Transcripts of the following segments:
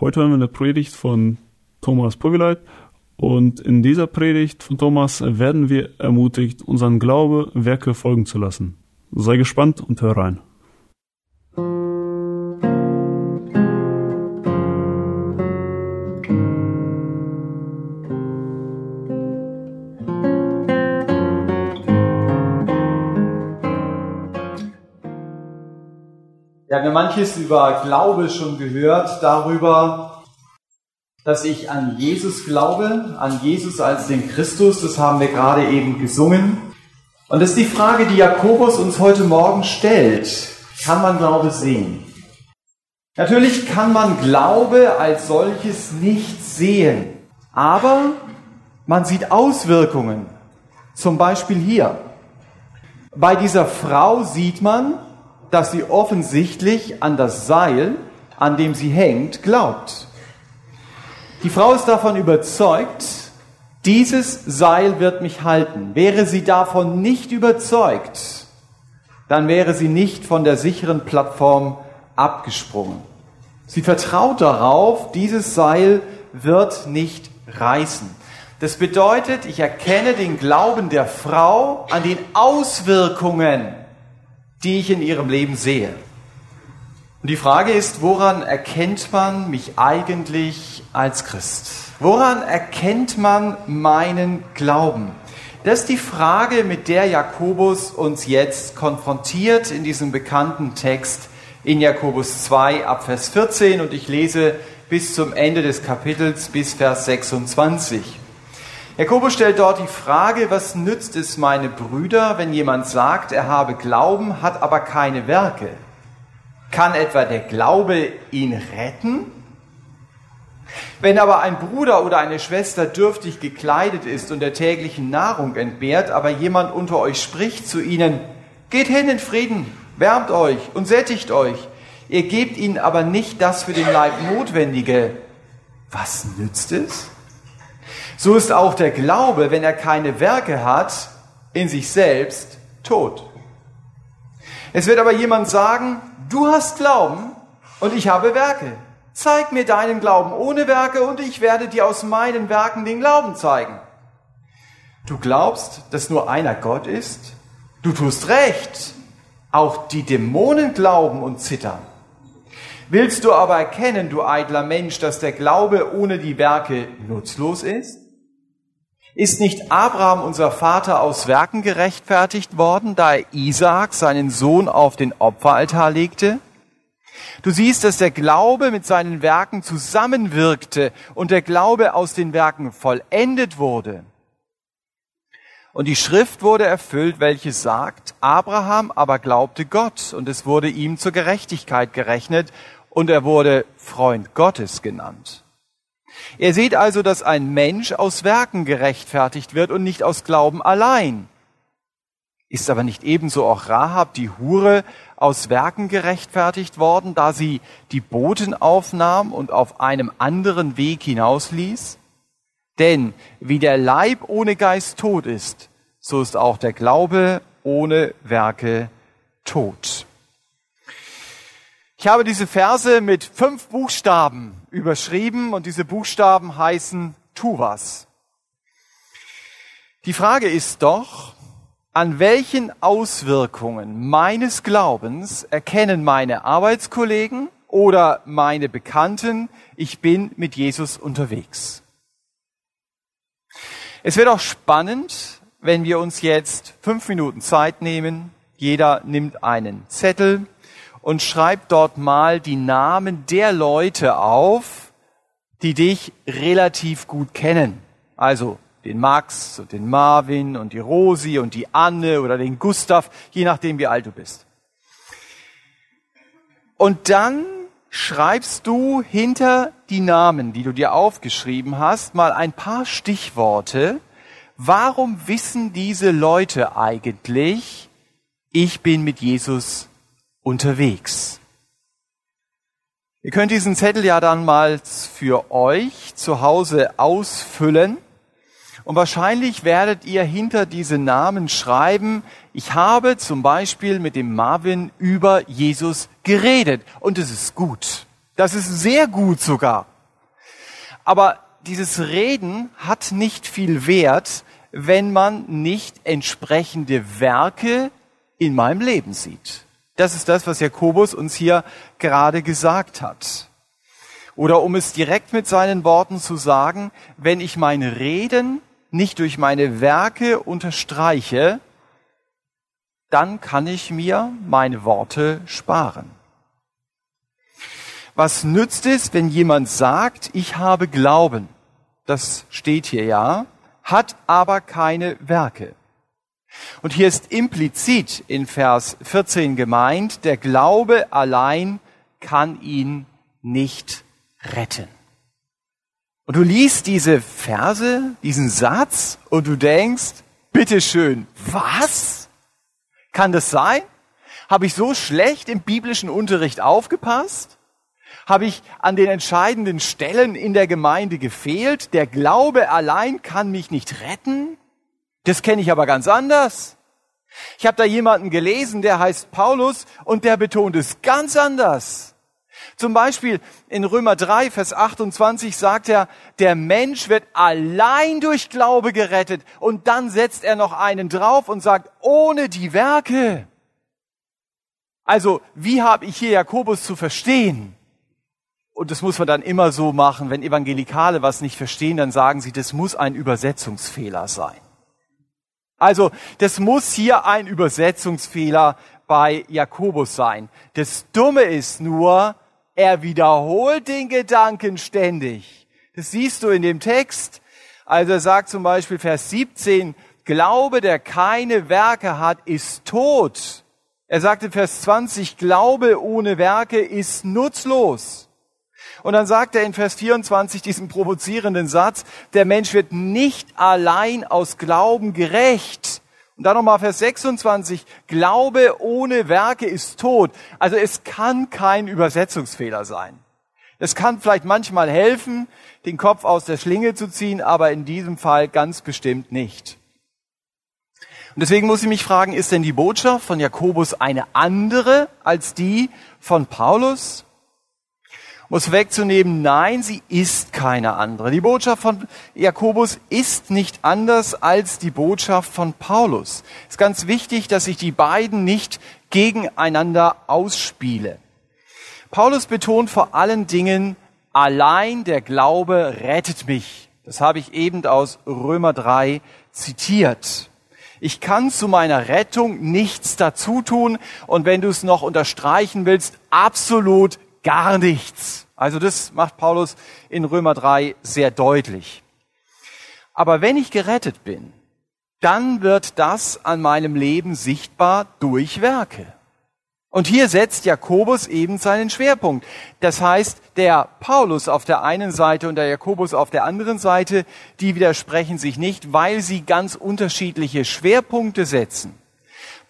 Heute hören wir eine Predigt von Thomas Povileit und in dieser Predigt von Thomas werden wir ermutigt, unseren Glaube Werke folgen zu lassen. Sei gespannt und hör rein. Manches über Glaube schon gehört, darüber, dass ich an Jesus glaube, an Jesus als den Christus, das haben wir gerade eben gesungen. Und das ist die Frage, die Jakobus uns heute Morgen stellt. Kann man Glaube sehen? Natürlich kann man Glaube als solches nicht sehen, aber man sieht Auswirkungen. Zum Beispiel hier. Bei dieser Frau sieht man, dass sie offensichtlich an das Seil, an dem sie hängt, glaubt. Die Frau ist davon überzeugt, dieses Seil wird mich halten. Wäre sie davon nicht überzeugt, dann wäre sie nicht von der sicheren Plattform abgesprungen. Sie vertraut darauf, dieses Seil wird nicht reißen. Das bedeutet, ich erkenne den Glauben der Frau an den Auswirkungen die ich in ihrem Leben sehe. Und die Frage ist, woran erkennt man mich eigentlich als Christ? Woran erkennt man meinen Glauben? Das ist die Frage, mit der Jakobus uns jetzt konfrontiert in diesem bekannten Text in Jakobus 2 ab Vers 14 und ich lese bis zum Ende des Kapitels bis Vers 26. Jakobus stellt dort die Frage, was nützt es meine Brüder, wenn jemand sagt, er habe Glauben, hat aber keine Werke? Kann etwa der Glaube ihn retten? Wenn aber ein Bruder oder eine Schwester dürftig gekleidet ist und der täglichen Nahrung entbehrt, aber jemand unter euch spricht zu ihnen, geht hin in Frieden, wärmt euch und sättigt euch, ihr gebt ihnen aber nicht das für den Leib Notwendige, was nützt es? So ist auch der Glaube, wenn er keine Werke hat, in sich selbst tot. Es wird aber jemand sagen, du hast Glauben und ich habe Werke. Zeig mir deinen Glauben ohne Werke und ich werde dir aus meinen Werken den Glauben zeigen. Du glaubst, dass nur einer Gott ist? Du tust recht. Auch die Dämonen glauben und zittern. Willst du aber erkennen, du eitler Mensch, dass der Glaube ohne die Werke nutzlos ist? Ist nicht Abraham, unser Vater, aus Werken gerechtfertigt worden, da er Isaak, seinen Sohn, auf den Opferaltar legte? Du siehst, dass der Glaube mit seinen Werken zusammenwirkte und der Glaube aus den Werken vollendet wurde. Und die Schrift wurde erfüllt, welche sagt, Abraham aber glaubte Gott und es wurde ihm zur Gerechtigkeit gerechnet und er wurde Freund Gottes genannt. Ihr seht also, dass ein Mensch aus Werken gerechtfertigt wird und nicht aus Glauben allein. Ist aber nicht ebenso auch Rahab, die Hure, aus Werken gerechtfertigt worden, da sie die Boten aufnahm und auf einem anderen Weg hinausließ? Denn wie der Leib ohne Geist tot ist, so ist auch der Glaube ohne Werke tot. Ich habe diese Verse mit fünf Buchstaben überschrieben und diese Buchstaben heißen tu was. Die Frage ist doch, an welchen Auswirkungen meines Glaubens erkennen meine Arbeitskollegen oder meine Bekannten, ich bin mit Jesus unterwegs? Es wird auch spannend, wenn wir uns jetzt fünf Minuten Zeit nehmen. Jeder nimmt einen Zettel und schreib dort mal die Namen der Leute auf, die dich relativ gut kennen. Also den Max und den Marvin und die Rosi und die Anne oder den Gustav, je nachdem wie alt du bist. Und dann schreibst du hinter die Namen, die du dir aufgeschrieben hast, mal ein paar Stichworte. Warum wissen diese Leute eigentlich, ich bin mit Jesus unterwegs? Ihr könnt diesen Zettel ja dann mal für euch zu Hause ausfüllen. Und wahrscheinlich werdet ihr hinter diese Namen schreiben, ich habe zum Beispiel mit dem Marvin über Jesus geredet. Und es ist gut. Das ist sehr gut sogar. Aber dieses Reden hat nicht viel Wert, wenn man nicht entsprechende Werke in meinem Leben sieht. Das ist das, was Jakobus uns hier gerade gesagt hat. Oder um es direkt mit seinen Worten zu sagen, wenn ich meine Reden nicht durch meine Werke unterstreiche, dann kann ich mir meine Worte sparen. Was nützt es, wenn jemand sagt, ich habe Glauben? Das steht hier ja, hat aber keine Werke. Und hier ist implizit in Vers 14 gemeint, der Glaube allein kann ihn nicht retten. Und du liest diese Verse, diesen Satz und du denkst, bitteschön, was? Kann das sein? Habe ich so schlecht im biblischen Unterricht aufgepasst? Habe ich an den entscheidenden Stellen in der Gemeinde gefehlt? Der Glaube allein kann mich nicht retten? Das kenne ich aber ganz anders. Ich habe da jemanden gelesen, der heißt Paulus und der betont es ganz anders. Zum Beispiel in Römer 3, Vers 28 sagt er, der Mensch wird allein durch Glaube gerettet. Und dann setzt er noch einen drauf und sagt, ohne die Werke. Also, wie habe ich hier Jakobus zu verstehen? Und das muss man dann immer so machen, wenn Evangelikale was nicht verstehen, dann sagen sie, das muss ein Übersetzungsfehler sein. Also, das muss hier ein Übersetzungsfehler bei Jakobus sein. Das Dumme ist nur, er wiederholt den Gedanken ständig. Das siehst du in dem Text. Also er sagt zum Beispiel Vers 17, Glaube, der keine Werke hat, ist tot. Er sagt in Vers 20, Glaube ohne Werke ist nutzlos. Und dann sagt er in Vers 24 diesen provozierenden Satz, der Mensch wird nicht allein aus Glauben gerecht. Und dann nochmal Vers 26, Glaube ohne Werke ist tot. Also es kann kein Übersetzungsfehler sein. Es kann vielleicht manchmal helfen, den Kopf aus der Schlinge zu ziehen, aber in diesem Fall ganz bestimmt nicht. Und deswegen muss ich mich fragen, ist denn die Botschaft von Jakobus eine andere als die von Paulus? Muss wegzunehmen, nein, sie ist keine andere. Die Botschaft von Jakobus ist nicht anders als die Botschaft von Paulus. Es ist ganz wichtig, dass ich die beiden nicht gegeneinander ausspiele. Paulus betont vor allen Dingen, allein der Glaube rettet mich. Das habe ich eben aus Römer 3 zitiert. Ich kann zu meiner Rettung nichts dazu tun und wenn du es noch unterstreichen willst, absolut gar nichts. Also das macht Paulus in Römer 3 sehr deutlich. Aber wenn ich gerettet bin, dann wird das an meinem Leben sichtbar durch Werke. Und hier setzt Jakobus eben seinen Schwerpunkt. Das heißt, der Paulus auf der einen Seite und der Jakobus auf der anderen Seite, die widersprechen sich nicht, weil sie ganz unterschiedliche Schwerpunkte setzen.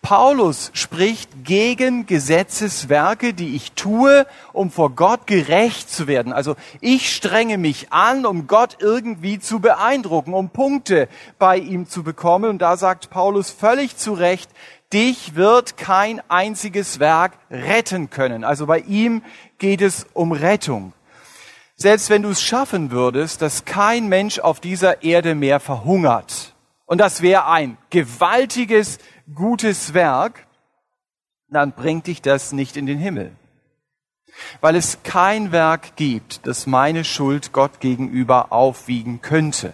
Paulus spricht gegen Gesetzeswerke, die ich tue, um vor Gott gerecht zu werden. Also ich strenge mich an, um Gott irgendwie zu beeindrucken, um Punkte bei ihm zu bekommen. Und da sagt Paulus völlig zu Recht, dich wird kein einziges Werk retten können. Also bei ihm geht es um Rettung. Selbst wenn du es schaffen würdest, dass kein Mensch auf dieser Erde mehr verhungert, und das wäre ein gewaltiges gutes Werk, dann bringt dich das nicht in den Himmel. Weil es kein Werk gibt, das meine Schuld Gott gegenüber aufwiegen könnte.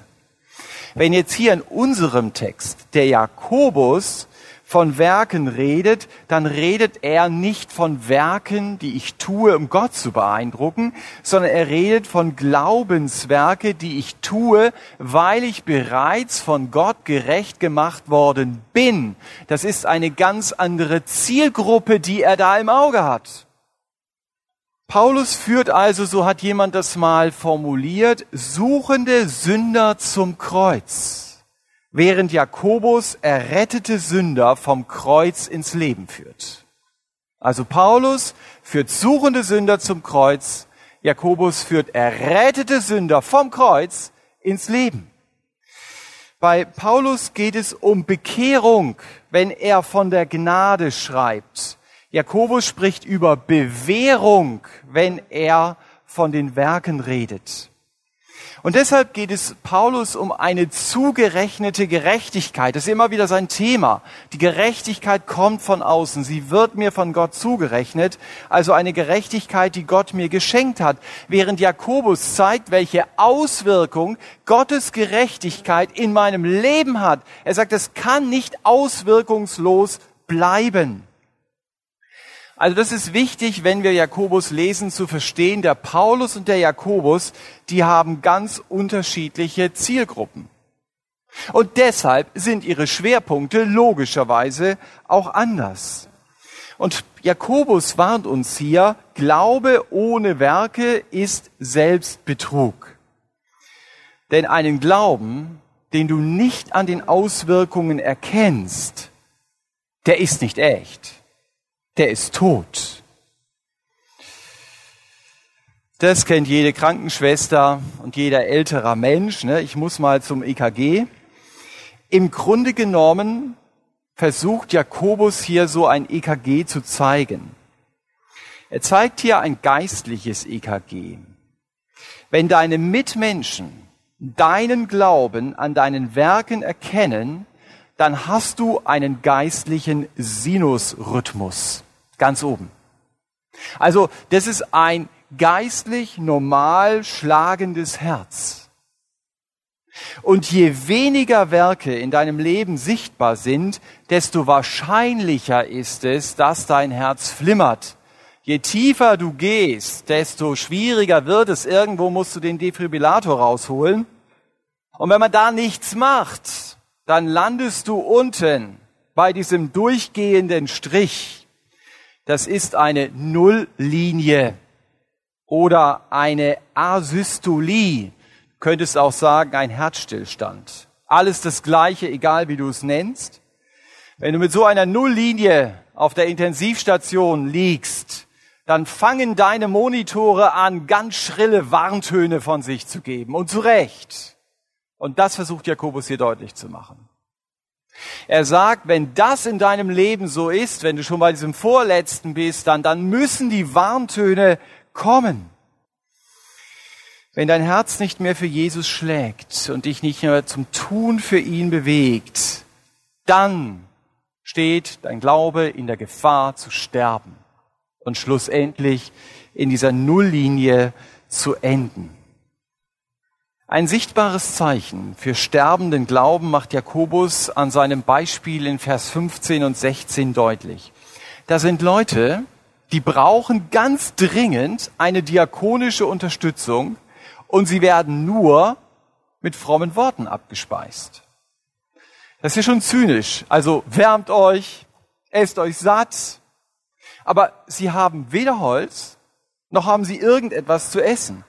Wenn jetzt hier in unserem Text der Jakobus von Werken redet, dann redet er nicht von Werken, die ich tue, um Gott zu beeindrucken, sondern er redet von Glaubenswerke, die ich tue, weil ich bereits von Gott gerecht gemacht worden bin. Das ist eine ganz andere Zielgruppe, die er da im Auge hat. Paulus führt also, so hat jemand das mal formuliert, suchende Sünder zum Kreuz, während Jakobus errettete Sünder vom Kreuz ins Leben führt. Also Paulus führt suchende Sünder zum Kreuz, Jakobus führt errettete Sünder vom Kreuz ins Leben. Bei Paulus geht es um Bekehrung, wenn er von der Gnade schreibt. Jakobus spricht über Bewährung, wenn er von den Werken redet. Und deshalb geht es Paulus um eine zugerechnete Gerechtigkeit. Das ist immer wieder sein Thema. Die Gerechtigkeit kommt von außen. Sie wird mir von Gott zugerechnet. Also eine Gerechtigkeit, die Gott mir geschenkt hat. Während Jakobus zeigt, welche Auswirkung Gottes Gerechtigkeit in meinem Leben hat. Er sagt, es kann nicht auswirkungslos bleiben. Also das ist wichtig, wenn wir Jakobus lesen, zu verstehen, der Paulus und der Jakobus, die haben ganz unterschiedliche Zielgruppen. Und deshalb sind ihre Schwerpunkte logischerweise auch anders. Und Jakobus warnt uns hier, Glaube ohne Werke ist Selbstbetrug. Denn einen Glauben, den du nicht an den Auswirkungen erkennst, der ist nicht echt der ist tot. Das kennt jede Krankenschwester und jeder älterer Mensch. Ne? Ich muss mal zum EKG. Im Grunde genommen versucht Jakobus hier so ein EKG zu zeigen. Er zeigt hier ein geistliches EKG. Wenn deine Mitmenschen deinen Glauben an deinen Werken erkennen, dann hast du einen geistlichen Sinusrhythmus ganz oben. Also das ist ein geistlich normal schlagendes Herz. Und je weniger Werke in deinem Leben sichtbar sind, desto wahrscheinlicher ist es, dass dein Herz flimmert. Je tiefer du gehst, desto schwieriger wird es. Irgendwo musst du den Defibrillator rausholen. Und wenn man da nichts macht, dann landest du unten bei diesem durchgehenden Strich. Das ist eine Nulllinie oder eine Asystolie. Du könntest auch sagen, ein Herzstillstand. Alles das Gleiche, egal wie du es nennst. Wenn du mit so einer Nulllinie auf der Intensivstation liegst, dann fangen deine Monitore an, ganz schrille Warntöne von sich zu geben. Und zu Recht. Und das versucht Jakobus hier deutlich zu machen. Er sagt, wenn das in deinem Leben so ist, wenn du schon bei diesem Vorletzten bist, dann, dann müssen die Warntöne kommen. Wenn dein Herz nicht mehr für Jesus schlägt und dich nicht mehr zum Tun für ihn bewegt, dann steht dein Glaube in der Gefahr zu sterben und schlussendlich in dieser Nulllinie zu enden. Ein sichtbares Zeichen für sterbenden Glauben macht Jakobus an seinem Beispiel in Vers 15 und 16 deutlich. Da sind Leute, die brauchen ganz dringend eine diakonische Unterstützung und sie werden nur mit frommen Worten abgespeist. Das ist ja schon zynisch. Also wärmt euch, esst euch satt, aber sie haben weder Holz, noch haben sie irgendetwas zu essen.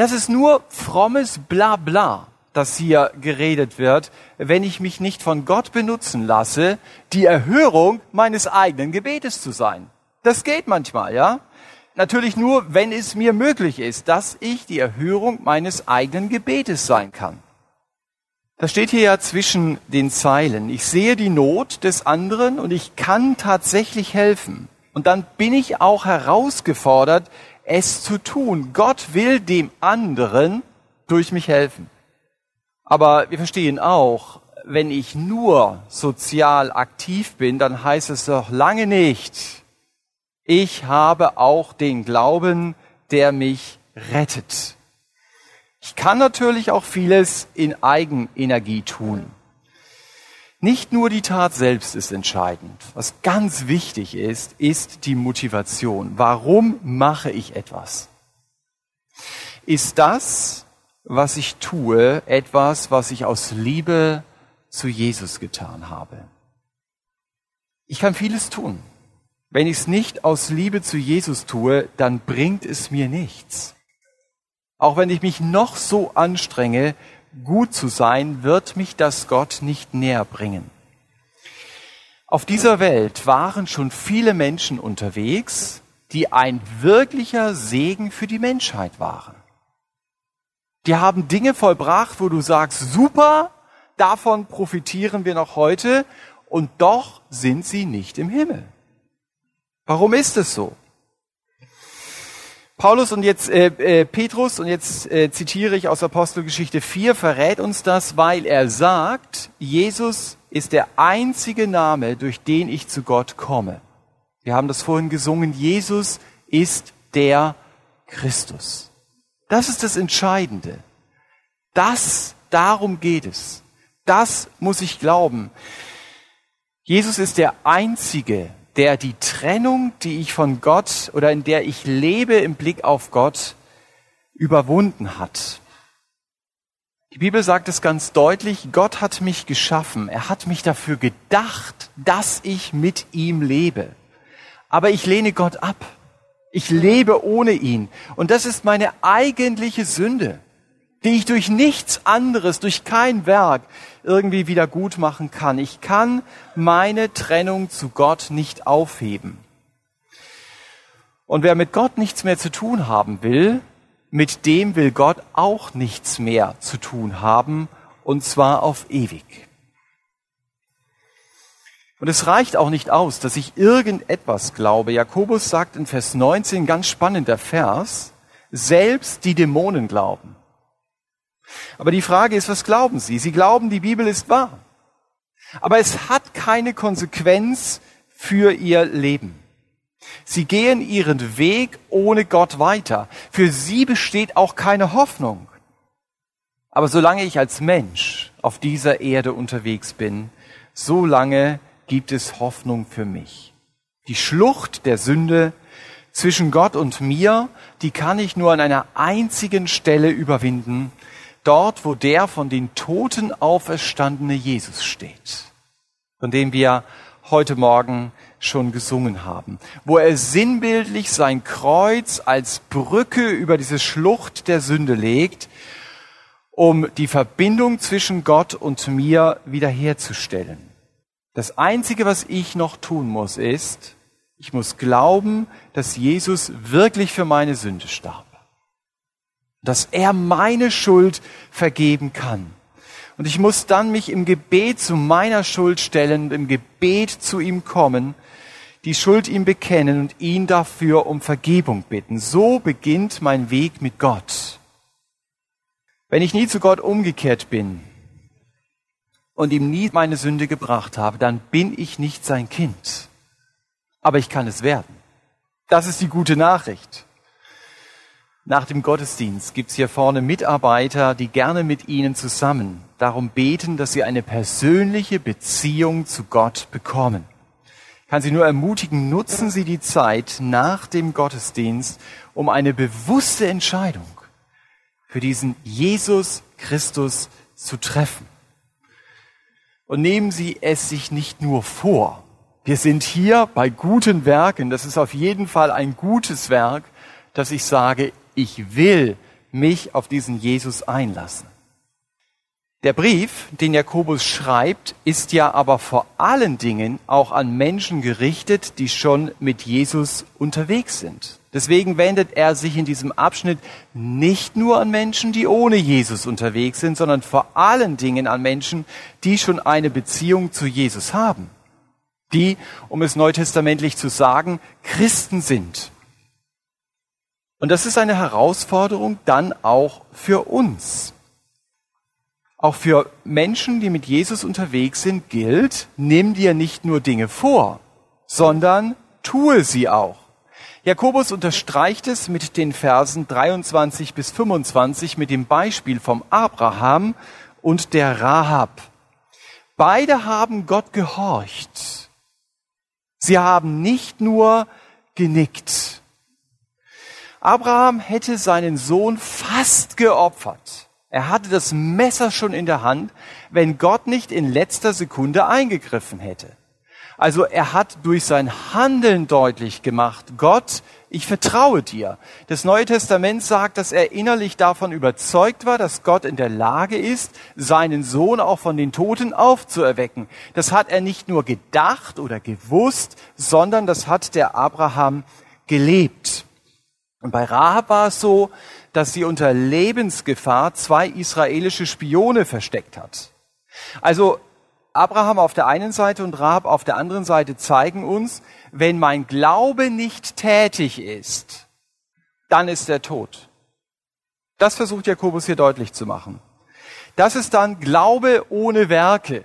Das ist nur frommes Blabla, das hier geredet wird, wenn ich mich nicht von Gott benutzen lasse, die Erhörung meines eigenen Gebetes zu sein. Das geht manchmal, ja? Natürlich nur, wenn es mir möglich ist, dass ich die Erhörung meines eigenen Gebetes sein kann. Das steht hier ja zwischen den Zeilen. Ich sehe die Not des anderen und ich kann tatsächlich helfen. Und dann bin ich auch herausgefordert, es zu tun. Gott will dem anderen durch mich helfen. Aber wir verstehen auch, wenn ich nur sozial aktiv bin, dann heißt es doch lange nicht, ich habe auch den Glauben, der mich rettet. Ich kann natürlich auch vieles in Eigenenergie tun. Nicht nur die Tat selbst ist entscheidend. Was ganz wichtig ist, ist die Motivation. Warum mache ich etwas? Ist das, was ich tue, etwas, was ich aus Liebe zu Jesus getan habe? Ich kann vieles tun. Wenn ich es nicht aus Liebe zu Jesus tue, dann bringt es mir nichts. Auch wenn ich mich noch so anstrenge, gut zu sein, wird mich das Gott nicht näher bringen. Auf dieser Welt waren schon viele Menschen unterwegs, die ein wirklicher Segen für die Menschheit waren. Die haben Dinge vollbracht, wo du sagst, super, davon profitieren wir noch heute, und doch sind sie nicht im Himmel. Warum ist es so? Paulus und jetzt äh, äh, Petrus und jetzt äh, zitiere ich aus Apostelgeschichte 4 verrät uns das, weil er sagt, Jesus ist der einzige Name, durch den ich zu Gott komme. Wir haben das vorhin gesungen, Jesus ist der Christus. Das ist das Entscheidende. Das, darum geht es. Das muss ich glauben. Jesus ist der einzige, der die Trennung, die ich von Gott oder in der ich lebe im Blick auf Gott, überwunden hat. Die Bibel sagt es ganz deutlich, Gott hat mich geschaffen, er hat mich dafür gedacht, dass ich mit ihm lebe. Aber ich lehne Gott ab. Ich lebe ohne ihn. Und das ist meine eigentliche Sünde die ich durch nichts anderes, durch kein Werk irgendwie wieder gut machen kann. Ich kann meine Trennung zu Gott nicht aufheben. Und wer mit Gott nichts mehr zu tun haben will, mit dem will Gott auch nichts mehr zu tun haben, und zwar auf ewig. Und es reicht auch nicht aus, dass ich irgendetwas glaube. Jakobus sagt in Vers 19, ganz spannender Vers, selbst die Dämonen glauben. Aber die Frage ist, was glauben Sie? Sie glauben, die Bibel ist wahr. Aber es hat keine Konsequenz für Ihr Leben. Sie gehen ihren Weg ohne Gott weiter. Für sie besteht auch keine Hoffnung. Aber solange ich als Mensch auf dieser Erde unterwegs bin, solange gibt es Hoffnung für mich. Die Schlucht der Sünde zwischen Gott und mir, die kann ich nur an einer einzigen Stelle überwinden, dort, wo der von den Toten auferstandene Jesus steht, von dem wir heute Morgen schon gesungen haben, wo er sinnbildlich sein Kreuz als Brücke über diese Schlucht der Sünde legt, um die Verbindung zwischen Gott und mir wiederherzustellen. Das Einzige, was ich noch tun muss, ist, ich muss glauben, dass Jesus wirklich für meine Sünde starb dass er meine Schuld vergeben kann. Und ich muss dann mich im Gebet zu meiner Schuld stellen, im Gebet zu ihm kommen, die Schuld ihm bekennen und ihn dafür um Vergebung bitten. So beginnt mein Weg mit Gott. Wenn ich nie zu Gott umgekehrt bin und ihm nie meine Sünde gebracht habe, dann bin ich nicht sein Kind. Aber ich kann es werden. Das ist die gute Nachricht. Nach dem Gottesdienst gibt's hier vorne Mitarbeiter, die gerne mit Ihnen zusammen darum beten, dass Sie eine persönliche Beziehung zu Gott bekommen. Ich kann Sie nur ermutigen, nutzen Sie die Zeit nach dem Gottesdienst, um eine bewusste Entscheidung für diesen Jesus Christus zu treffen. Und nehmen Sie es sich nicht nur vor. Wir sind hier bei guten Werken. Das ist auf jeden Fall ein gutes Werk, dass ich sage, ich will mich auf diesen Jesus einlassen. Der Brief, den Jakobus schreibt, ist ja aber vor allen Dingen auch an Menschen gerichtet, die schon mit Jesus unterwegs sind. Deswegen wendet er sich in diesem Abschnitt nicht nur an Menschen, die ohne Jesus unterwegs sind, sondern vor allen Dingen an Menschen, die schon eine Beziehung zu Jesus haben. Die, um es neutestamentlich zu sagen, Christen sind. Und das ist eine Herausforderung dann auch für uns. Auch für Menschen, die mit Jesus unterwegs sind, gilt, nimm dir nicht nur Dinge vor, sondern tue sie auch. Jakobus unterstreicht es mit den Versen 23 bis 25 mit dem Beispiel vom Abraham und der Rahab. Beide haben Gott gehorcht. Sie haben nicht nur genickt. Abraham hätte seinen Sohn fast geopfert. Er hatte das Messer schon in der Hand, wenn Gott nicht in letzter Sekunde eingegriffen hätte. Also er hat durch sein Handeln deutlich gemacht, Gott, ich vertraue dir. Das Neue Testament sagt, dass er innerlich davon überzeugt war, dass Gott in der Lage ist, seinen Sohn auch von den Toten aufzuerwecken. Das hat er nicht nur gedacht oder gewusst, sondern das hat der Abraham gelebt. Und bei Rahab war es so, dass sie unter Lebensgefahr zwei israelische Spione versteckt hat. Also Abraham auf der einen Seite und Rahab auf der anderen Seite zeigen uns, wenn mein Glaube nicht tätig ist, dann ist er tot. Das versucht Jakobus hier deutlich zu machen. Das ist dann Glaube ohne Werke.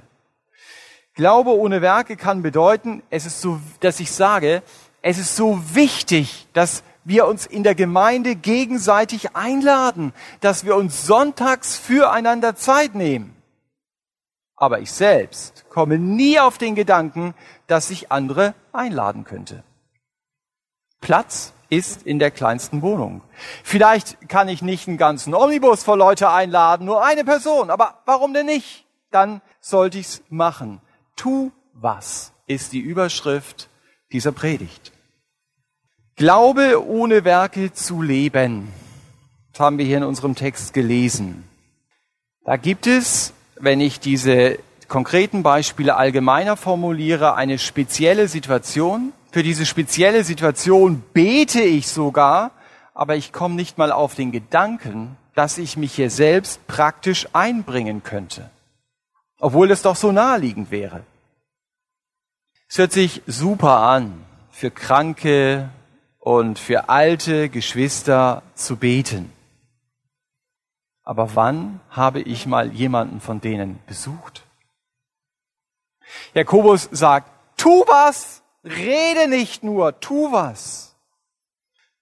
Glaube ohne Werke kann bedeuten, es ist so, dass ich sage, es ist so wichtig, dass wir uns in der Gemeinde gegenseitig einladen, dass wir uns sonntags füreinander Zeit nehmen. Aber ich selbst komme nie auf den Gedanken, dass ich andere einladen könnte. Platz ist in der kleinsten Wohnung. Vielleicht kann ich nicht einen ganzen Omnibus voll Leute einladen, nur eine Person, aber warum denn nicht? Dann sollte ich's machen. Tu was ist die Überschrift dieser Predigt. Glaube ohne Werke zu leben. Das haben wir hier in unserem Text gelesen. Da gibt es wenn ich diese konkreten Beispiele allgemeiner formuliere, eine spezielle Situation. Für diese spezielle Situation bete ich sogar, aber ich komme nicht mal auf den Gedanken, dass ich mich hier selbst praktisch einbringen könnte. Obwohl es doch so naheliegend wäre. Es hört sich super an, für kranke und für alte Geschwister zu beten. Aber wann habe ich mal jemanden von denen besucht? Jakobus sagt, tu was, rede nicht nur, tu was.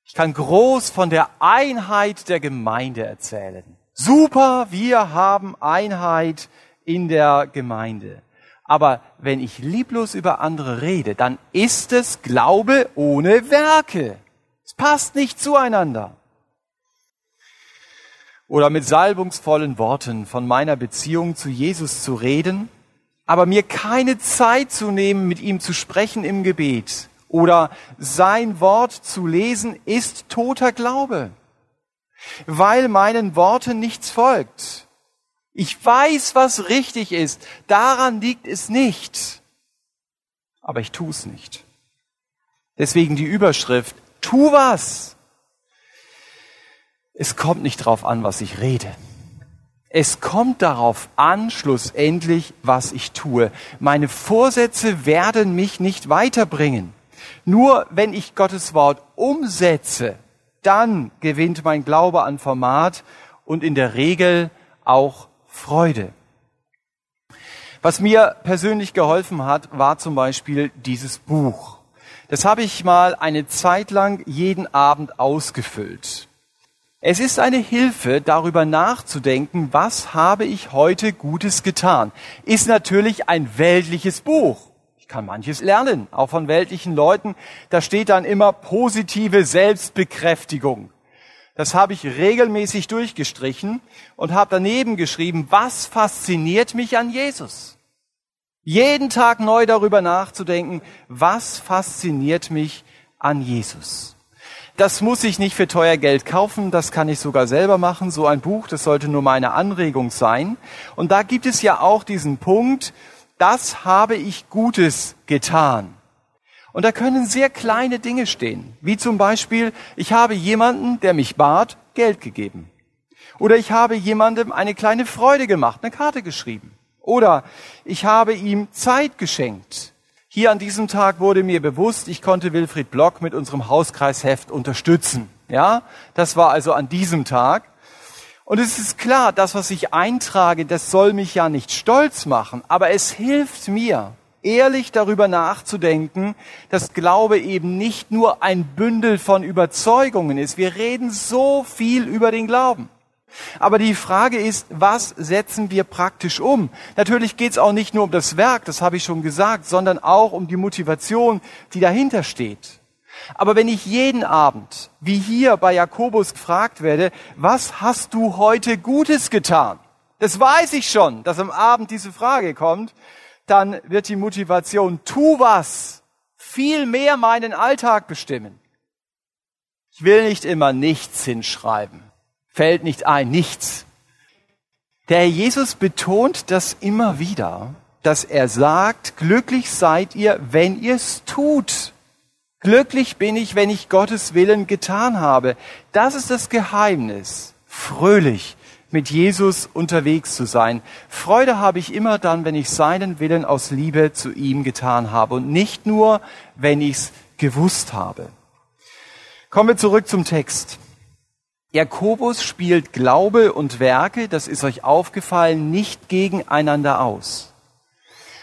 Ich kann groß von der Einheit der Gemeinde erzählen. Super, wir haben Einheit in der Gemeinde. Aber wenn ich lieblos über andere rede, dann ist es Glaube ohne Werke. Es passt nicht zueinander oder mit salbungsvollen Worten von meiner Beziehung zu Jesus zu reden, aber mir keine Zeit zu nehmen, mit ihm zu sprechen im Gebet oder sein Wort zu lesen, ist toter Glaube, weil meinen Worten nichts folgt. Ich weiß, was richtig ist, daran liegt es nicht, aber ich tue es nicht. Deswegen die Überschrift, tu was. Es kommt nicht darauf an, was ich rede. Es kommt darauf an, schlussendlich, was ich tue. Meine Vorsätze werden mich nicht weiterbringen. Nur wenn ich Gottes Wort umsetze, dann gewinnt mein Glaube an Format und in der Regel auch Freude. Was mir persönlich geholfen hat, war zum Beispiel dieses Buch. Das habe ich mal eine Zeit lang jeden Abend ausgefüllt. Es ist eine Hilfe, darüber nachzudenken, was habe ich heute Gutes getan. Ist natürlich ein weltliches Buch. Ich kann manches lernen, auch von weltlichen Leuten. Da steht dann immer positive Selbstbekräftigung. Das habe ich regelmäßig durchgestrichen und habe daneben geschrieben, was fasziniert mich an Jesus. Jeden Tag neu darüber nachzudenken, was fasziniert mich an Jesus. Das muss ich nicht für teuer Geld kaufen, das kann ich sogar selber machen. So ein Buch, das sollte nur meine Anregung sein. Und da gibt es ja auch diesen Punkt, das habe ich Gutes getan. Und da können sehr kleine Dinge stehen, wie zum Beispiel, ich habe jemanden, der mich bat, Geld gegeben. Oder ich habe jemandem eine kleine Freude gemacht, eine Karte geschrieben. Oder ich habe ihm Zeit geschenkt. Hier an diesem Tag wurde mir bewusst, ich konnte Wilfried Block mit unserem Hauskreisheft unterstützen. Ja, das war also an diesem Tag. Und es ist klar, das, was ich eintrage, das soll mich ja nicht stolz machen, aber es hilft mir, ehrlich darüber nachzudenken, dass Glaube eben nicht nur ein Bündel von Überzeugungen ist. Wir reden so viel über den Glauben. Aber die Frage ist, was setzen wir praktisch um? Natürlich geht es auch nicht nur um das Werk, das habe ich schon gesagt, sondern auch um die Motivation, die dahinter steht. Aber wenn ich jeden Abend, wie hier bei Jakobus gefragt werde, was hast du heute Gutes getan? Das weiß ich schon, dass am Abend diese Frage kommt. Dann wird die Motivation, tu was, viel mehr meinen Alltag bestimmen. Ich will nicht immer nichts hinschreiben. Fällt nicht ein, nichts. Der Herr Jesus betont das immer wieder, dass er sagt, glücklich seid ihr, wenn ihr es tut. Glücklich bin ich, wenn ich Gottes Willen getan habe. Das ist das Geheimnis. Fröhlich mit Jesus unterwegs zu sein. Freude habe ich immer dann, wenn ich seinen Willen aus Liebe zu ihm getan habe und nicht nur, wenn ich es gewusst habe. Kommen wir zurück zum Text. Jakobus spielt Glaube und Werke, das ist euch aufgefallen, nicht gegeneinander aus.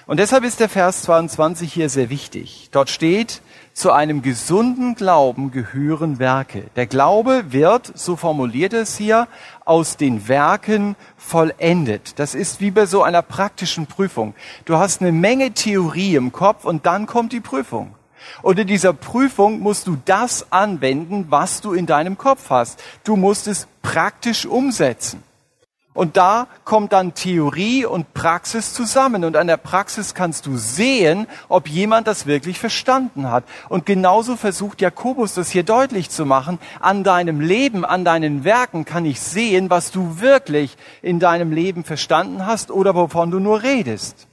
Und deshalb ist der Vers 22 hier sehr wichtig. Dort steht, zu einem gesunden Glauben gehören Werke. Der Glaube wird, so formuliert es hier, aus den Werken vollendet. Das ist wie bei so einer praktischen Prüfung. Du hast eine Menge Theorie im Kopf und dann kommt die Prüfung. Und in dieser Prüfung musst du das anwenden, was du in deinem Kopf hast. Du musst es praktisch umsetzen. Und da kommt dann Theorie und Praxis zusammen. Und an der Praxis kannst du sehen, ob jemand das wirklich verstanden hat. Und genauso versucht Jakobus das hier deutlich zu machen. An deinem Leben, an deinen Werken kann ich sehen, was du wirklich in deinem Leben verstanden hast oder wovon du nur redest.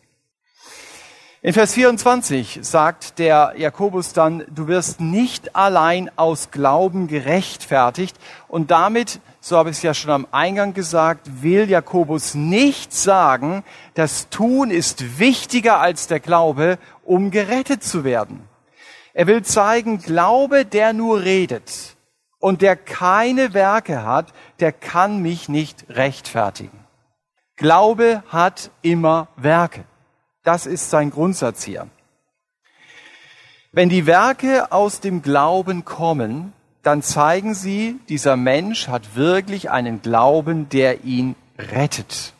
In Vers 24 sagt der Jakobus dann, du wirst nicht allein aus Glauben gerechtfertigt. Und damit, so habe ich es ja schon am Eingang gesagt, will Jakobus nicht sagen, das Tun ist wichtiger als der Glaube, um gerettet zu werden. Er will zeigen, Glaube, der nur redet und der keine Werke hat, der kann mich nicht rechtfertigen. Glaube hat immer Werke. Das ist sein Grundsatz hier. Wenn die Werke aus dem Glauben kommen, dann zeigen sie, dieser Mensch hat wirklich einen Glauben, der ihn rettet.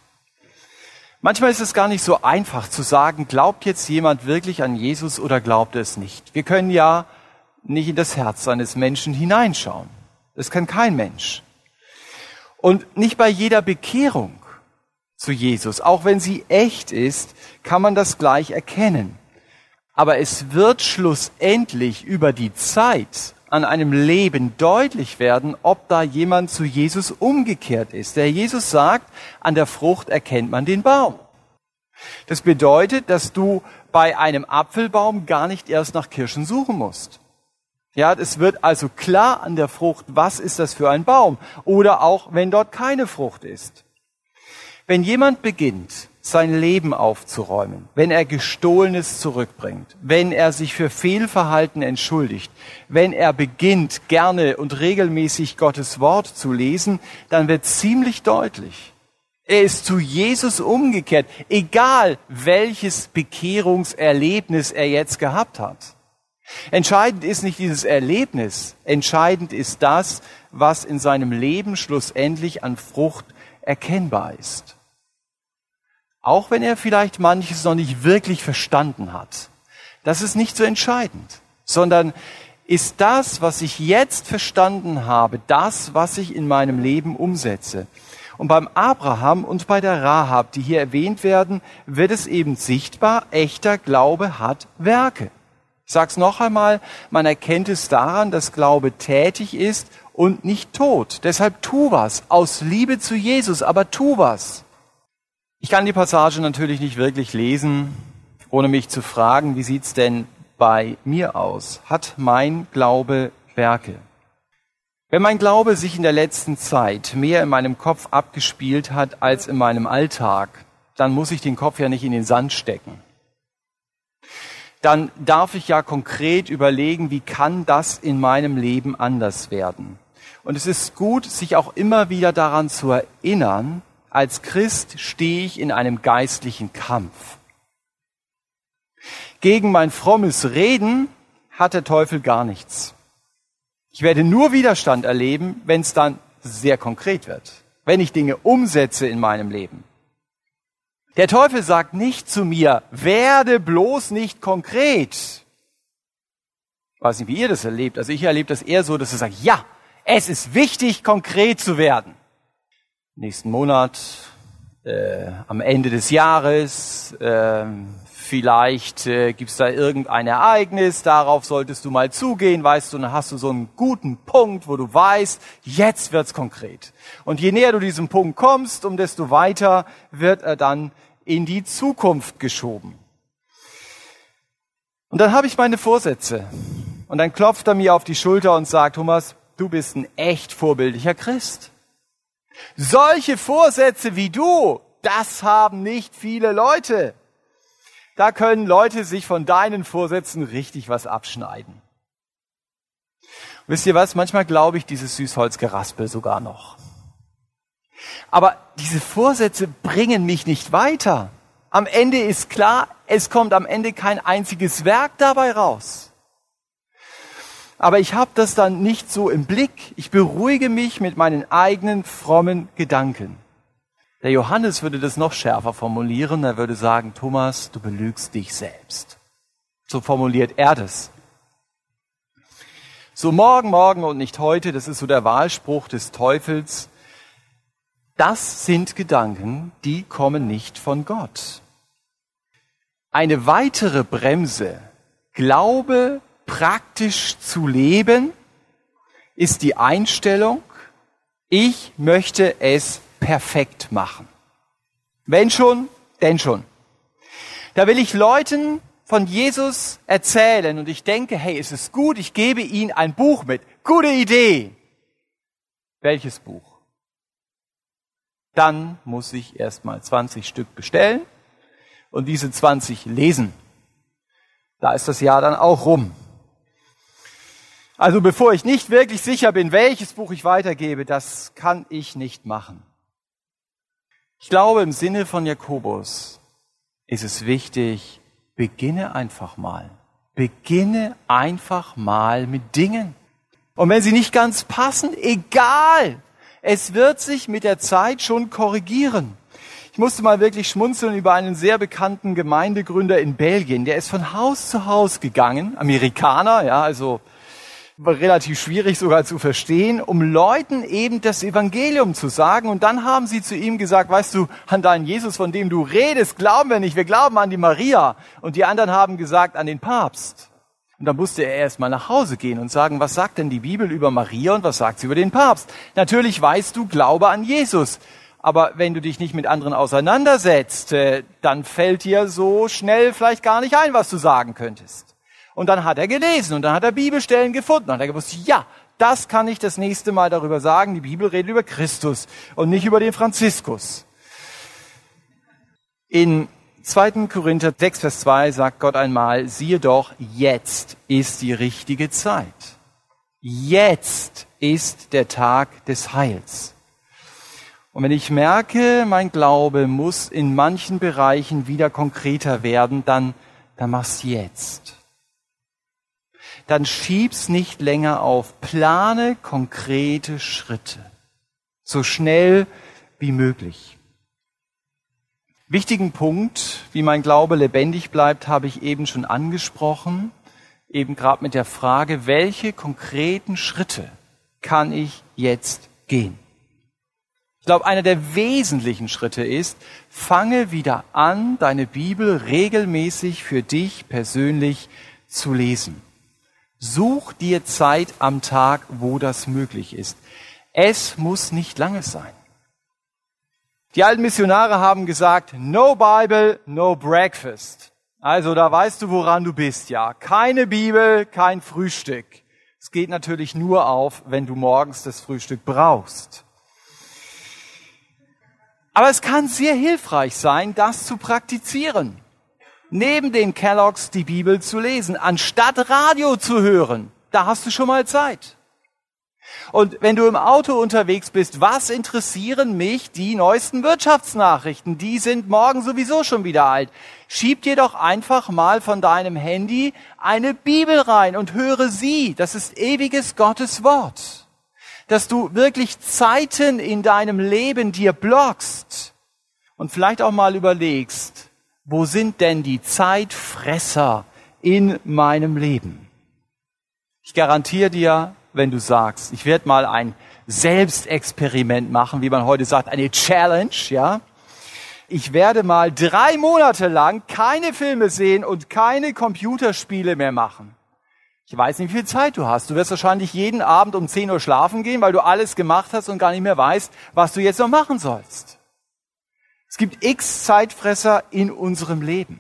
Manchmal ist es gar nicht so einfach zu sagen, glaubt jetzt jemand wirklich an Jesus oder glaubt es nicht. Wir können ja nicht in das Herz eines Menschen hineinschauen. Das kann kein Mensch. Und nicht bei jeder Bekehrung zu Jesus. Auch wenn sie echt ist, kann man das gleich erkennen. Aber es wird schlussendlich über die Zeit an einem Leben deutlich werden, ob da jemand zu Jesus umgekehrt ist. Der Jesus sagt, an der Frucht erkennt man den Baum. Das bedeutet, dass du bei einem Apfelbaum gar nicht erst nach Kirschen suchen musst. Ja, es wird also klar an der Frucht, was ist das für ein Baum? Oder auch, wenn dort keine Frucht ist. Wenn jemand beginnt, sein Leben aufzuräumen, wenn er Gestohlenes zurückbringt, wenn er sich für Fehlverhalten entschuldigt, wenn er beginnt, gerne und regelmäßig Gottes Wort zu lesen, dann wird ziemlich deutlich, er ist zu Jesus umgekehrt, egal welches Bekehrungserlebnis er jetzt gehabt hat. Entscheidend ist nicht dieses Erlebnis, entscheidend ist das, was in seinem Leben schlussendlich an Frucht erkennbar ist. Auch wenn er vielleicht manches noch nicht wirklich verstanden hat. Das ist nicht so entscheidend, sondern ist das, was ich jetzt verstanden habe, das, was ich in meinem Leben umsetze. Und beim Abraham und bei der Rahab, die hier erwähnt werden, wird es eben sichtbar, echter Glaube hat Werke. Ich sag's noch einmal, man erkennt es daran, dass Glaube tätig ist und nicht tot. Deshalb tu was aus Liebe zu Jesus, aber tu was. Ich kann die Passage natürlich nicht wirklich lesen, ohne mich zu fragen, wie sieht's denn bei mir aus? Hat mein Glaube Werke? Wenn mein Glaube sich in der letzten Zeit mehr in meinem Kopf abgespielt hat als in meinem Alltag, dann muss ich den Kopf ja nicht in den Sand stecken. Dann darf ich ja konkret überlegen, wie kann das in meinem Leben anders werden? Und es ist gut, sich auch immer wieder daran zu erinnern, als Christ stehe ich in einem geistlichen Kampf. Gegen mein frommes Reden hat der Teufel gar nichts. Ich werde nur Widerstand erleben, wenn es dann sehr konkret wird, wenn ich Dinge umsetze in meinem Leben. Der Teufel sagt nicht zu mir, werde bloß nicht konkret. Ich weiß nicht, wie ihr das erlebt. Also ich erlebe das eher so, dass er sagt, ja, es ist wichtig, konkret zu werden nächsten Monat, äh, am Ende des Jahres, äh, vielleicht äh, gibt es da irgendein Ereignis, darauf solltest du mal zugehen, weißt du, dann hast du so einen guten Punkt, wo du weißt, jetzt wird's konkret. Und je näher du diesem Punkt kommst, um desto weiter wird er dann in die Zukunft geschoben. Und dann habe ich meine Vorsätze. Und dann klopft er mir auf die Schulter und sagt, Thomas, du bist ein echt vorbildlicher Christ. Solche Vorsätze wie du, das haben nicht viele Leute. Da können Leute sich von deinen Vorsätzen richtig was abschneiden. Wisst ihr was? Manchmal glaube ich dieses Süßholzgeraspel sogar noch. Aber diese Vorsätze bringen mich nicht weiter. Am Ende ist klar, es kommt am Ende kein einziges Werk dabei raus. Aber ich habe das dann nicht so im Blick. Ich beruhige mich mit meinen eigenen frommen Gedanken. Der Johannes würde das noch schärfer formulieren. Er würde sagen, Thomas, du belügst dich selbst. So formuliert er das. So morgen, morgen und nicht heute, das ist so der Wahlspruch des Teufels. Das sind Gedanken, die kommen nicht von Gott. Eine weitere Bremse, Glaube praktisch zu leben, ist die Einstellung, ich möchte es perfekt machen. Wenn schon, denn schon. Da will ich Leuten von Jesus erzählen und ich denke, hey, es ist gut, ich gebe ihnen ein Buch mit. Gute Idee. Welches Buch? Dann muss ich erstmal 20 Stück bestellen und diese 20 lesen. Da ist das Jahr dann auch rum. Also bevor ich nicht wirklich sicher bin, welches Buch ich weitergebe, das kann ich nicht machen. Ich glaube, im Sinne von Jakobus ist es wichtig, beginne einfach mal. Beginne einfach mal mit Dingen. Und wenn sie nicht ganz passen, egal. Es wird sich mit der Zeit schon korrigieren. Ich musste mal wirklich schmunzeln über einen sehr bekannten Gemeindegründer in Belgien. Der ist von Haus zu Haus gegangen, Amerikaner, ja, also relativ schwierig sogar zu verstehen, um Leuten eben das Evangelium zu sagen. Und dann haben sie zu ihm gesagt, weißt du, an deinen Jesus, von dem du redest, glauben wir nicht. Wir glauben an die Maria. Und die anderen haben gesagt, an den Papst. Und dann musste er erst mal nach Hause gehen und sagen, was sagt denn die Bibel über Maria und was sagt sie über den Papst? Natürlich weißt du, glaube an Jesus. Aber wenn du dich nicht mit anderen auseinandersetzt, äh, dann fällt dir so schnell vielleicht gar nicht ein, was du sagen könntest. Und dann hat er gelesen und dann hat er Bibelstellen gefunden und hat er gewusst, ja, das kann ich das nächste Mal darüber sagen. Die Bibel redet über Christus und nicht über den Franziskus. In 2. Korinther 6, Vers 2 sagt Gott einmal, siehe doch, jetzt ist die richtige Zeit. Jetzt ist der Tag des Heils. Und wenn ich merke, mein Glaube muss in manchen Bereichen wieder konkreter werden, dann, dann mach's jetzt dann schieb's nicht länger auf. Plane konkrete Schritte. So schnell wie möglich. Wichtigen Punkt, wie mein Glaube lebendig bleibt, habe ich eben schon angesprochen. Eben gerade mit der Frage, welche konkreten Schritte kann ich jetzt gehen? Ich glaube, einer der wesentlichen Schritte ist, fange wieder an, deine Bibel regelmäßig für dich persönlich zu lesen. Such dir Zeit am Tag, wo das möglich ist. Es muss nicht lange sein. Die alten Missionare haben gesagt, no Bible, no breakfast. Also da weißt du, woran du bist, ja. Keine Bibel, kein Frühstück. Es geht natürlich nur auf, wenn du morgens das Frühstück brauchst. Aber es kann sehr hilfreich sein, das zu praktizieren neben den Kelloggs die Bibel zu lesen, anstatt Radio zu hören. Da hast du schon mal Zeit. Und wenn du im Auto unterwegs bist, was interessieren mich die neuesten Wirtschaftsnachrichten? Die sind morgen sowieso schon wieder alt. Schieb dir doch einfach mal von deinem Handy eine Bibel rein und höre sie. Das ist ewiges Gottes Wort. Dass du wirklich Zeiten in deinem Leben dir blockst und vielleicht auch mal überlegst, wo sind denn die Zeitfresser in meinem Leben? Ich garantiere dir, wenn du sagst, ich werde mal ein Selbstexperiment machen, wie man heute sagt, eine Challenge, ja, ich werde mal drei Monate lang keine Filme sehen und keine Computerspiele mehr machen. Ich weiß nicht, wie viel Zeit du hast. Du wirst wahrscheinlich jeden Abend um 10 Uhr schlafen gehen, weil du alles gemacht hast und gar nicht mehr weißt, was du jetzt noch machen sollst. Es gibt x Zeitfresser in unserem Leben.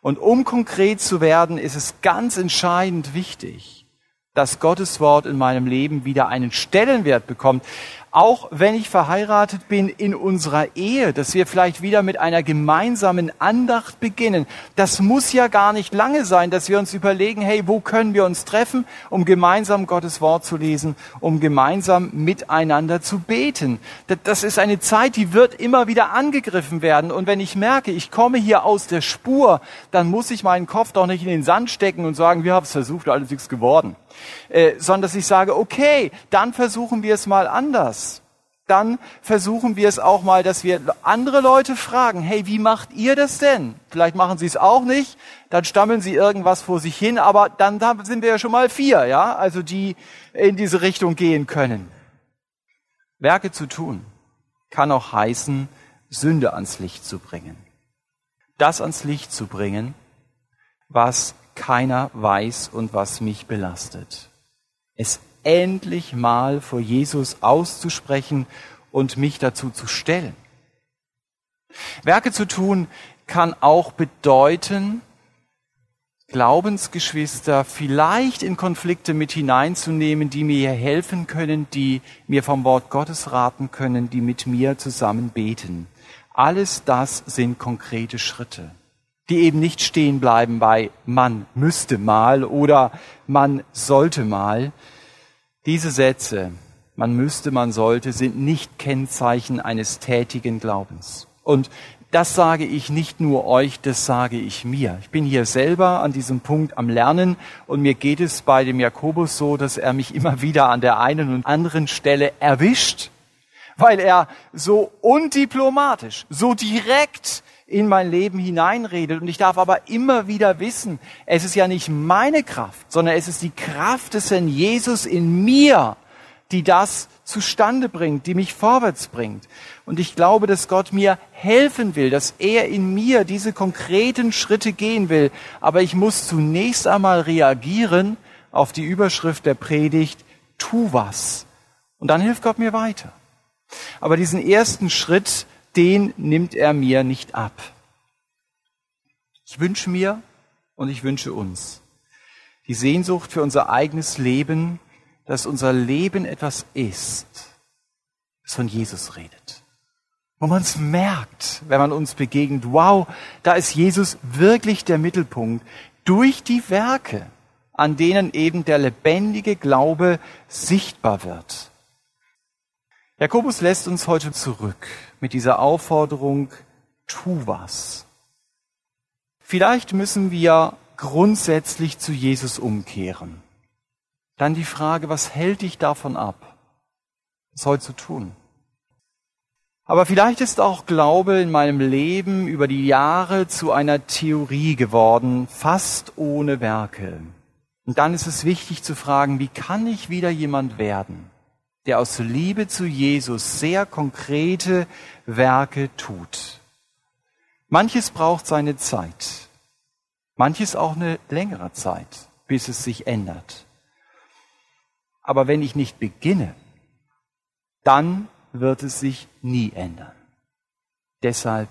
Und um konkret zu werden, ist es ganz entscheidend wichtig, dass Gottes Wort in meinem Leben wieder einen Stellenwert bekommt auch wenn ich verheiratet bin, in unserer Ehe, dass wir vielleicht wieder mit einer gemeinsamen Andacht beginnen. Das muss ja gar nicht lange sein, dass wir uns überlegen, hey, wo können wir uns treffen, um gemeinsam Gottes Wort zu lesen, um gemeinsam miteinander zu beten. Das ist eine Zeit, die wird immer wieder angegriffen werden. Und wenn ich merke, ich komme hier aus der Spur, dann muss ich meinen Kopf doch nicht in den Sand stecken und sagen, wir haben es versucht, alles nichts geworden äh, sondern dass ich sage, okay, dann versuchen wir es mal anders. Dann versuchen wir es auch mal, dass wir andere Leute fragen, hey, wie macht ihr das denn? Vielleicht machen sie es auch nicht, dann stammeln sie irgendwas vor sich hin, aber dann sind wir ja schon mal vier, ja, also die in diese Richtung gehen können. Werke zu tun kann auch heißen, Sünde ans Licht zu bringen. Das ans Licht zu bringen, was keiner weiß und was mich belastet. Es endlich mal vor Jesus auszusprechen und mich dazu zu stellen. Werke zu tun kann auch bedeuten, Glaubensgeschwister vielleicht in Konflikte mit hineinzunehmen, die mir helfen können, die mir vom Wort Gottes raten können, die mit mir zusammen beten. Alles das sind konkrete Schritte die eben nicht stehen bleiben bei man müsste mal oder man sollte mal. Diese Sätze, man müsste, man sollte, sind nicht Kennzeichen eines tätigen Glaubens. Und das sage ich nicht nur euch, das sage ich mir. Ich bin hier selber an diesem Punkt am Lernen und mir geht es bei dem Jakobus so, dass er mich immer wieder an der einen und anderen Stelle erwischt, weil er so undiplomatisch, so direkt in mein Leben hineinredet. Und ich darf aber immer wieder wissen, es ist ja nicht meine Kraft, sondern es ist die Kraft des Herrn Jesus in mir, die das zustande bringt, die mich vorwärts bringt. Und ich glaube, dass Gott mir helfen will, dass er in mir diese konkreten Schritte gehen will. Aber ich muss zunächst einmal reagieren auf die Überschrift der Predigt, tu was. Und dann hilft Gott mir weiter. Aber diesen ersten Schritt, den nimmt er mir nicht ab. Ich wünsche mir und ich wünsche uns die Sehnsucht für unser eigenes Leben, dass unser Leben etwas ist, das von Jesus redet. Wo man es merkt, wenn man uns begegnet, wow, da ist Jesus wirklich der Mittelpunkt durch die Werke, an denen eben der lebendige Glaube sichtbar wird. Jakobus lässt uns heute zurück mit dieser Aufforderung, tu was. Vielleicht müssen wir grundsätzlich zu Jesus umkehren. Dann die Frage, was hält dich davon ab, es heute zu tun? Aber vielleicht ist auch Glaube in meinem Leben über die Jahre zu einer Theorie geworden, fast ohne Werke. Und dann ist es wichtig zu fragen, wie kann ich wieder jemand werden? Der aus Liebe zu Jesus sehr konkrete Werke tut. Manches braucht seine Zeit, manches auch eine längere Zeit, bis es sich ändert. Aber wenn ich nicht beginne, dann wird es sich nie ändern. Deshalb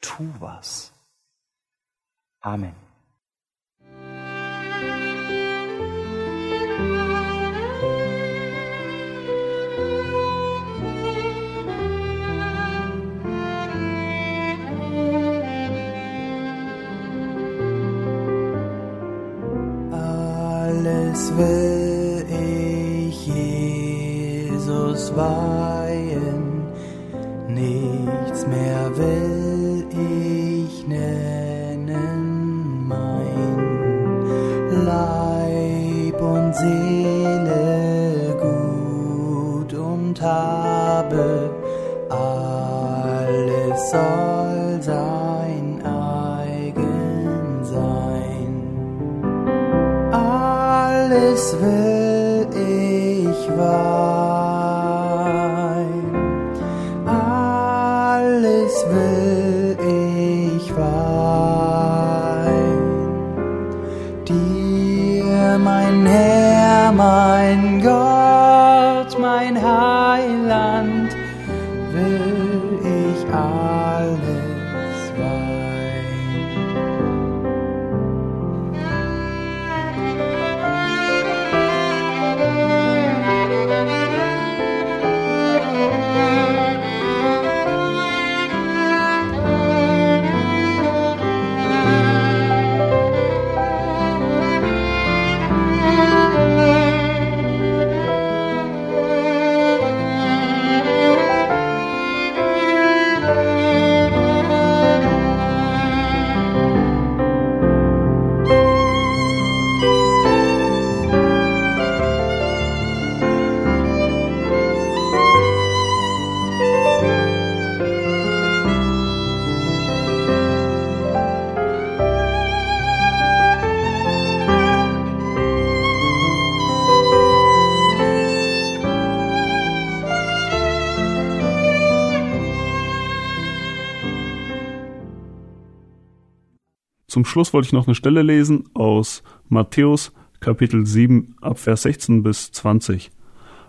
tu was. Amen. Will ich Jesus weihen, Zum Schluss wollte ich noch eine Stelle lesen aus Matthäus Kapitel 7 ab Vers 16 bis 20.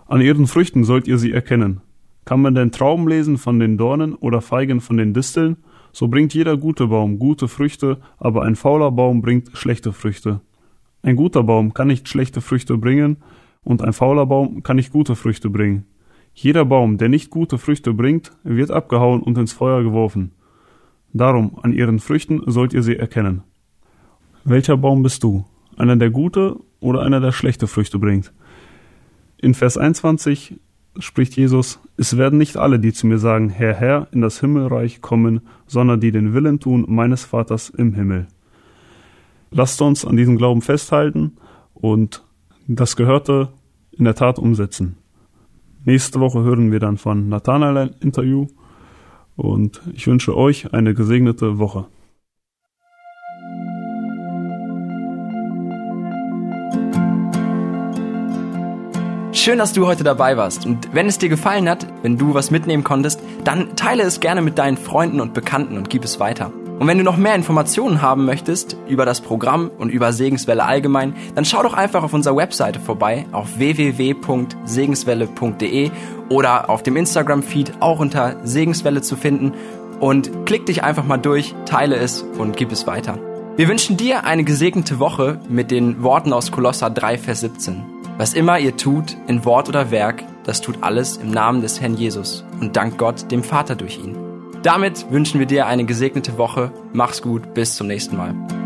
An ihren Früchten sollt ihr sie erkennen. Kann man denn Trauben lesen von den Dornen oder Feigen von den Disteln? So bringt jeder gute Baum gute Früchte, aber ein fauler Baum bringt schlechte Früchte. Ein guter Baum kann nicht schlechte Früchte bringen, und ein fauler Baum kann nicht gute Früchte bringen. Jeder Baum, der nicht gute Früchte bringt, wird abgehauen und ins Feuer geworfen. Darum, an ihren Früchten sollt ihr sie erkennen. Welcher Baum bist du? Einer, der gute oder einer, der schlechte Früchte bringt? In Vers 21 spricht Jesus, es werden nicht alle, die zu mir sagen, Herr, Herr, in das Himmelreich kommen, sondern die den Willen tun meines Vaters im Himmel. Lasst uns an diesem Glauben festhalten und das Gehörte in der Tat umsetzen. Nächste Woche hören wir dann von Nathanael ein Interview und ich wünsche euch eine gesegnete Woche. Schön, dass du heute dabei warst. Und wenn es dir gefallen hat, wenn du was mitnehmen konntest, dann teile es gerne mit deinen Freunden und Bekannten und gib es weiter. Und wenn du noch mehr Informationen haben möchtest über das Programm und über Segenswelle allgemein, dann schau doch einfach auf unserer Webseite vorbei auf www.segenswelle.de oder auf dem Instagram-Feed auch unter Segenswelle zu finden und klick dich einfach mal durch, teile es und gib es weiter. Wir wünschen dir eine gesegnete Woche mit den Worten aus Kolosser 3, Vers 17. Was immer ihr tut, in Wort oder Werk, das tut alles im Namen des Herrn Jesus und dank Gott, dem Vater durch ihn. Damit wünschen wir dir eine gesegnete Woche. Mach's gut, bis zum nächsten Mal.